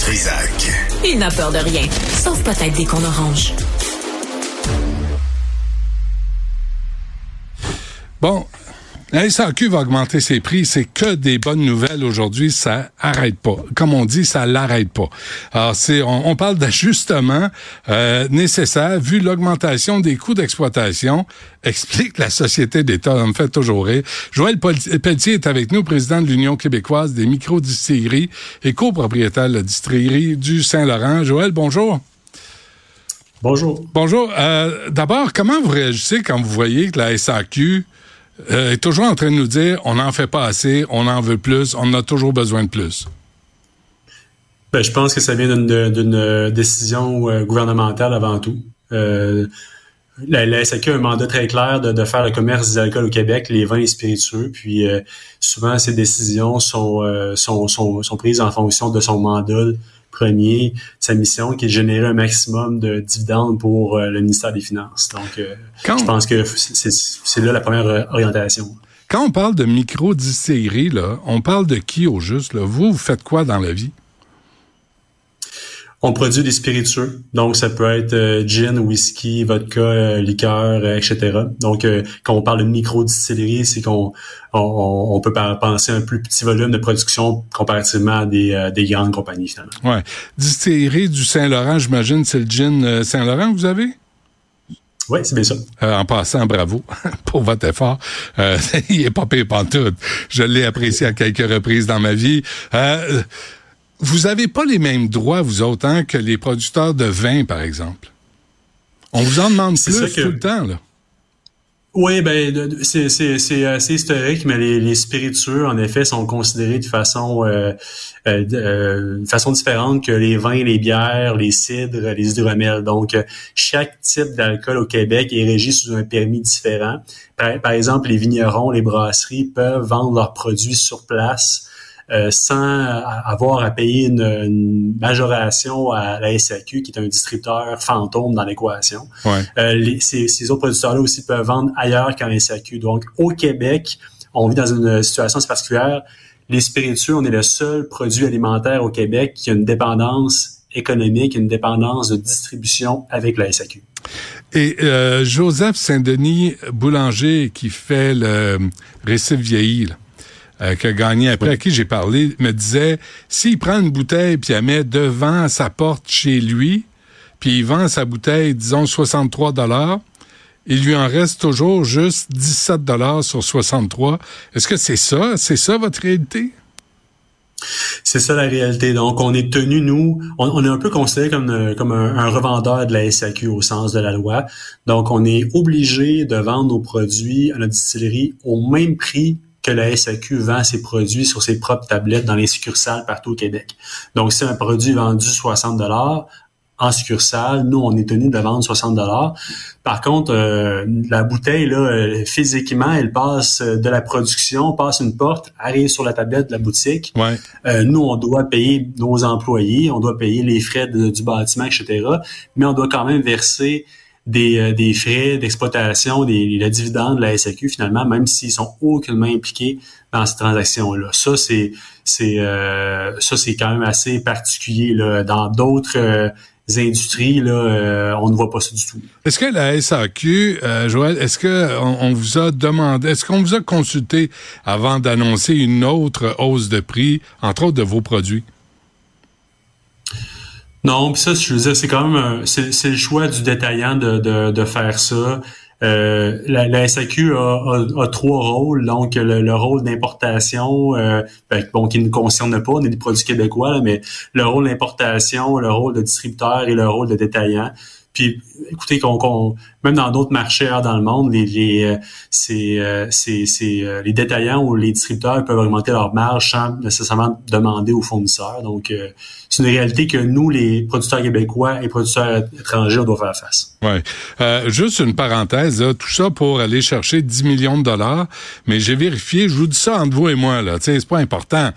Trisac. Il n'a peur de rien, sauf peut-être des qu'on orange. Bon, la SAQ va augmenter ses prix, c'est que des bonnes nouvelles aujourd'hui, ça arrête pas. Comme on dit, ça l'arrête pas. Alors c'est, on, parle d'ajustement euh, nécessaire vu l'augmentation des coûts d'exploitation, explique la société d'État, en fait toujours rire. Joël Pelletier est avec nous, président de l'Union québécoise des micro-distilleries et copropriétaire de la distillerie du Saint-Laurent. Joël, bonjour. Bonjour. Bonjour. Euh, d'abord, comment vous réagissez quand vous voyez que la SAQ euh, est toujours en train de nous dire on n'en fait pas assez, on en veut plus, on a toujours besoin de plus? Ben, je pense que ça vient d'une décision euh, gouvernementale avant tout. Euh, la, SAQ a un mandat très clair de, faire le commerce des alcools au Québec, les vins et spiritueux. Puis souvent, ces décisions sont, sont, sont, prises en fonction de son mandat premier, sa mission qui est de générer un maximum de dividendes pour euh, le ministère des Finances. Donc, euh, je pense que c'est là la première euh, orientation. Quand on parle de micro-distillerie, on parle de qui au juste? Là? Vous, vous faites quoi dans la vie? On produit des spiritueux, donc ça peut être euh, gin, whisky, vodka, euh, liqueur, euh, etc. Donc quand on parle de micro-distillerie, c'est qu'on on, peut penser à un plus petit volume de production comparativement à des, des grandes compagnies finalement. Ouais. Distillerie du Saint-Laurent, j'imagine, c'est le gin Saint-Laurent que vous avez? Oui, c'est bien ça. en passant, bravo pour votre effort. il est pas payé tout. Je l'ai apprécié à quelques reprises dans ma vie. Euh, vous avez pas les mêmes droits, vous autres, hein, que les producteurs de vin, par exemple. On vous en demande plus tout le temps, là. Oui, ben c'est assez historique, mais les, spiritueux, en effet, sont considérés de façon euh, euh, euh façon différente que les vins, les bières, les cidres, les hydromels. Donc, chaque type d'alcool au Québec est régi sous un permis différent. par, exemple, les vignerons, les brasseries peuvent vendre leurs produits sur place euh, sans avoir à payer une, majoration à la SAQ, qui est un distributeur fantôme dans l'équation. Euh, ces, ces, autres producteurs-là aussi peuvent vendre ailleurs qu'en SAQ. Donc, au Québec, on vit dans une situation particulière. Les spiritueux, on est le seul produit alimentaire au Québec qui a une dépendance économique, une dépendance de distribution avec la SAQ. Et euh, Joseph Saint-Denis Boulanger, qui fait le récif vieilli, là, euh, qui a gagné après, à qui j'ai parlé, me disait, s'il prend une bouteille puis elle met devant sa porte chez lui, puis il vend sa bouteille, disons, 63 dollars, il lui en reste toujours juste 17 dollars sur 63. Est-ce que c'est ça? C'est ça votre réalité? C'est ça la réalité. Donc, on est tenu, nous, on, est un peu considéré comme, euh, comme un, un, revendeur de la SAQ au sens de la loi. Donc, on est obligé de vendre nos produits à la distillerie au même prix que la SAQ vend ses produits sur ses propres tablettes dans les succursales partout au Québec. Donc, si un produit vendu 60 dollars en succursale, nous, on est tenu de vendre 60 dollars. Par contre, euh, la bouteille, là, euh, physiquement, elle passe de la production, passe une porte, arrive sur la tablette de la boutique. Ouais. Euh, nous, on doit payer nos employés, on doit payer les frais du bâtiment, etc. Mais on doit quand même verser des, euh, des frais d'exploitation, des le dividende de la SAQ finalement, même s'ils sont aucunement impliqués dans ces transactions-là. Ça, c'est euh, ça c'est quand même assez particulier là. Dans d'autres euh, industries, là, on ne voit pas ça du tout. Est-ce que la SAQ, Joël, est-ce que on, vous a demandé, est-ce qu'on vous a consulté avant d'annoncer une autre hausse de prix, entre autres de vos produits? Non, puis ça, je veux dire, c'est quand même c'est, le choix du détaillant de, de, de faire ça. Euh, la, la, SAQ a, a, trois rôles. Donc, le, rôle d'importation, euh, ben, bon, qui ne concerne pas, on est des produits québécois, là, mais le rôle d'importation, le rôle de distributeur et le rôle de détaillant. Puis, écoutez, même dans d'autres marchés dans le monde, les, euh, c'est, euh, c'est, c'est, euh, les détaillants ou les distributeurs peuvent augmenter leur marge sans nécessairement demander aux fournisseurs. Donc, c'est une réalité que nous, les producteurs québécois et producteurs étrangers, on doit faire face. Oui. juste une parenthèse, tout ça pour aller chercher 10 millions de dollars, mais j'ai vérifié, je vous dis ça entre vous et moi, là, c'est pas important.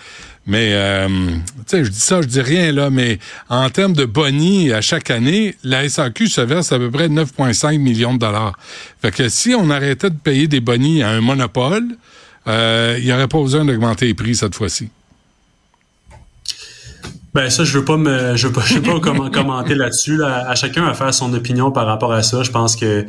Mais, euh, tu sais, je dis ça, je dis rien, là, mais en termes de boni à chaque année, la SAQ se verse à peu près 9,5 millions de dollars. Fait que si on arrêtait de payer des bonis à un monopole, euh, il n'y aurait pas besoin d'augmenter les prix cette fois-ci. Ben ça, je veux pas me, je veux pas, je veux pas comment, commenter là-dessus. Là. À chacun à faire son opinion par rapport à ça. Je pense que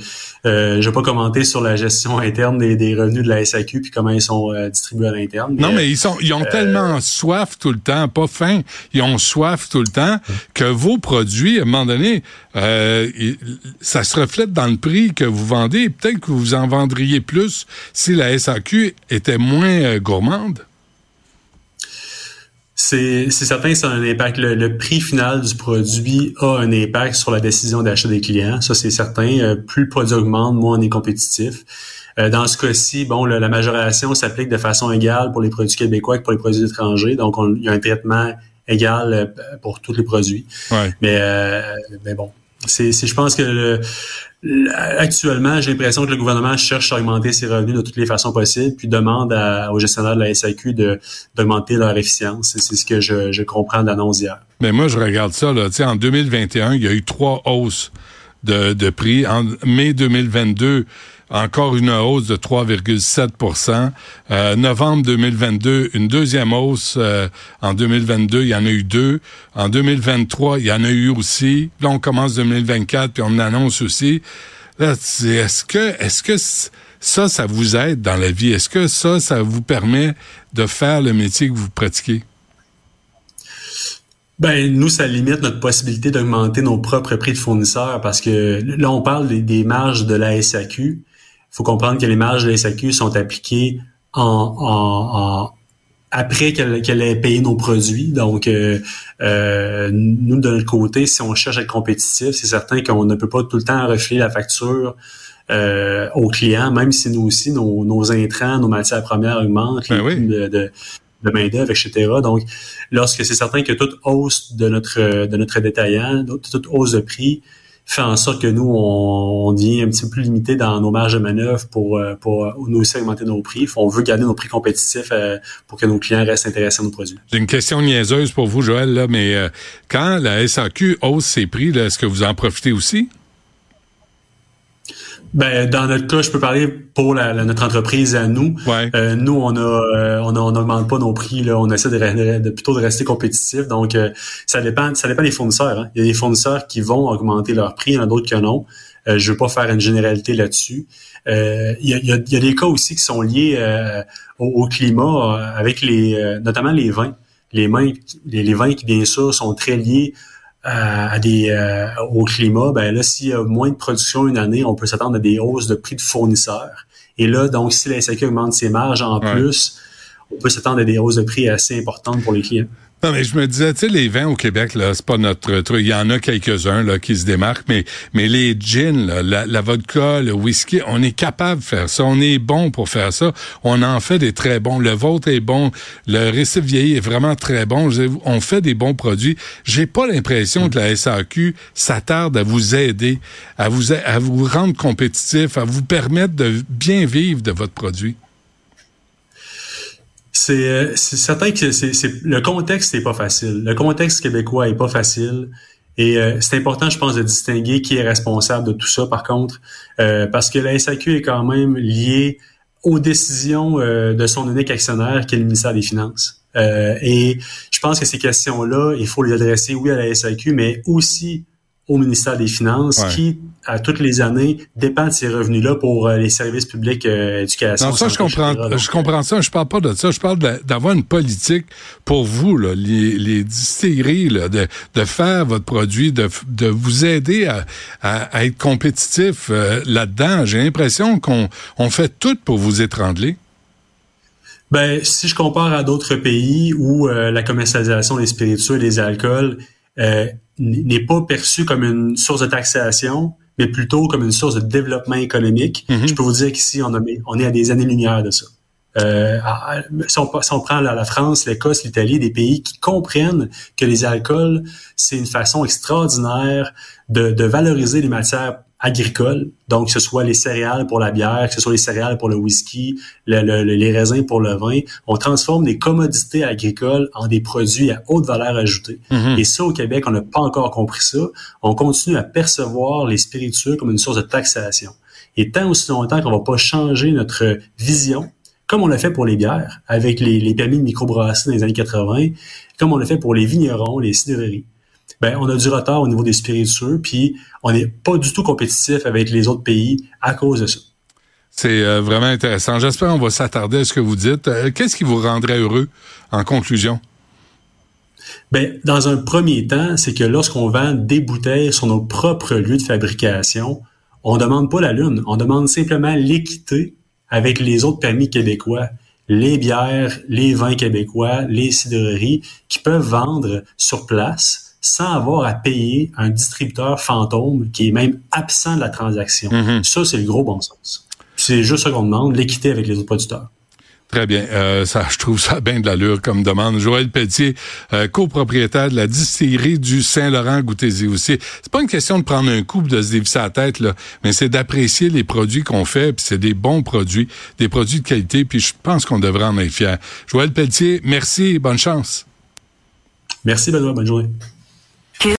euh, je vais pas commenter sur la gestion interne des, des revenus de la SAQ puis comment ils sont euh, distribués à l'interne. Non, mais ils sont, ils ont euh, tellement soif tout le temps, pas faim. Ils ont soif tout le temps que vos produits, à un moment donné, euh, ça se reflète dans le prix que vous vendez. Peut-être que vous en vendriez plus si la SAQ était moins gourmande. C'est certain que ça a un impact. Le, prix final du produit a un impact sur la décision d'achat des clients. Ça, c'est certain. Euh, plus le produit augmente, moins on est compétitif. Euh, dans ce cas-ci, bon, la majoration s'applique de façon égale pour les produits québécois que pour les produits étrangers. Donc, il y a un traitement égal euh, pour tous les produits. Mais, mais bon, c'est, je pense que le, Actuellement, j'ai l'impression que le gouvernement cherche à augmenter ses revenus de toutes les façons possibles, puis demande aux gestionnaires de la SAQ de, d'augmenter leur efficience. C'est ce que je, je comprends de l'annonce hier. Mais moi, je regarde ça. Là. en 2021, il y a eu trois hausses de, de prix. En mai 2022, encore une hausse de 3,7% euh, Novembre 2022, une deuxième hausse euh, en 2022, il y en a eu deux. En 2023, il y en a eu aussi. Là, on commence 2024, puis on annonce aussi. Là, est-ce que, est-ce que ça, ça vous aide dans la vie? Est-ce que ça, ça vous permet de faire le métier que vous pratiquez? Ben, nous, ça limite notre possibilité d'augmenter nos propres prix de fournisseurs parce que là, on parle des, des marges de la SAQ faut comprendre que les marges de la SAQ sont appliquées en, après qu'elle ait payé nos produits. Donc, euh, euh, nous, de notre côté, si on cherche à être compétitif, c'est certain qu'on ne peut pas tout le temps refiler la facture euh, aux clients, même si nous aussi, nos, intrants, nos matières premières augmentent, ben de, de, main-d'œuvre, etc. Donc, lorsque c'est certain que toute hausse de notre de notre détaillant, toute hausse de prix fait en sorte que nous, on, on devient un petit peu plus limité dans nos marges de manœuvre pour, euh, pour nous aussi augmenter nos prix. On veut garder nos prix compétitifs euh, pour que nos clients restent intéressés à nos produits. J'ai une question niaiseuse pour vous, Joël, là, mais euh, quand la SAQ hausse ses prix, est-ce que vous en profitez aussi? Ben, dans notre cas, je peux parler pour la, notre entreprise à nous. Euh, nous, on a, euh, on n'augmente pas nos prix. Là. On essaie de, de, plutôt de rester compétitif. Donc, euh, ça dépend, ça dépend des fournisseurs. Hein. Il y a des fournisseurs qui vont augmenter leur prix, il y en a d'autres qui non. Euh, je veux pas faire une généralité là-dessus. il, y a, y a, des cas aussi qui sont liés au, climat, avec les, notamment les vins. Les, vins, les, les vins qui bien sûr sont très liés à, des euh, au climat, ben là, s'il y a moins de production une année, on peut s'attendre à des hausses de prix de fournisseurs. Et là, donc, si la SAQ augmente ses marges en plus, on peut s'attendre à des hausses de prix assez importantes pour les clients. Non, mais je me disais, tu sais, les vins au Québec, là, c'est pas notre truc. Il y en a quelques-uns, là, qui se démarquent, mais, mais les gins, la, la, vodka, le whisky, on est capable de faire ça. On est bon pour faire ça. On en fait des très bons. Le vôtre est bon. Le récif vieilli est vraiment très bon. On fait des bons produits. J'ai pas l'impression que la SAQ s'attarde à vous aider, à vous, à vous rendre compétitif, à vous permettre de bien vivre de votre produit. Euh, c'est certain que le contexte n'est pas facile. Le contexte québécois est pas facile. Et euh, c'est important, je pense, de distinguer qui est responsable de tout ça, par contre, euh, parce que la SAQ est quand même liée aux décisions de son unique actionnaire, qui est le ministère des Finances. et je pense que ces questions-là, il faut les adresser, oui, à la SAQ, mais aussi au ministère des Finances qui, à toutes les années, dépend de ces revenus-là pour euh, les services publics euh, éducation. Non, ça, je comprends, je comprends ça. Je parle pas de ça. Je parle d'avoir une politique pour vous, là, les, les distilleries, là, de, de faire votre produit, de, de vous aider à, à, être compétitif euh, là-dedans. J'ai l'impression qu'on on fait tout pour vous étrangler. Ben, si je compare à d'autres pays où la commercialisation des spiritueux et des alcools euh, n'est pas perçu comme une source de taxation, mais plutôt comme une source de développement économique. Mm-hmm. Je peux vous dire qu'ici, on, on est à des années-lumière de ça. Euh, si, on, si, on, prend la, la France, l'Écosse, l'Italie, des pays qui comprennent que les alcools, c'est une façon extraordinaire de, de valoriser les matières agricole, donc que ce soit les céréales pour la bière, que ce soit les céréales pour le whisky, les raisins pour le vin, on transforme des commodités agricoles en des produits à haute valeur ajoutée. Mm-hmm. Et ça, au Québec, on n'a pas encore compris ça. On continue à percevoir les spiritueux comme une source de taxation. Et tant aussi longtemps qu'on va pas changer notre vision, comme on l'a fait pour les bières, avec les, les permis de microbrasserie dans les années 80, comme on l'a fait pour les vignerons, les cidreries. Ben, on a du retard au niveau des spiritueux, puis on n'est pas du tout compétitif avec les autres pays à cause de ça. C'est euh, vraiment intéressant. J'espère qu'on va s'attarder à ce que vous dites. Euh, qu'est-ce qui vous rendrait heureux en conclusion? Ben, dans un premier temps, c'est que lorsqu'on vend des bouteilles sur nos propres lieux de fabrication, on demande pas la lune, on demande simplement l'équité avec les autres permis québécois, les bières, les vins québécois, les cidreries qui peuvent vendre sur place sans avoir à payer un distributeur fantôme qui est même absent de la transaction. Mm-hmm. Ça, c'est le gros bon sens. C'est juste ce qu'on demande, l'équité avec les autres producteurs. Très bien. Euh, ça, je trouve ça bien de l'allure comme demande. Joël Pelletier, euh, copropriétaire de la distillerie du Saint-Laurent, goûtez-y aussi. C'est pas une question de prendre un coup de se dévisser la tête, là, mais c'est d'apprécier les produits qu'on fait, puis c'est des bons produits, des produits de qualité, puis je pense qu'on devrait en être fiers. Joël Pelletier, merci, bonne chance. Merci Benoît, bonne journée.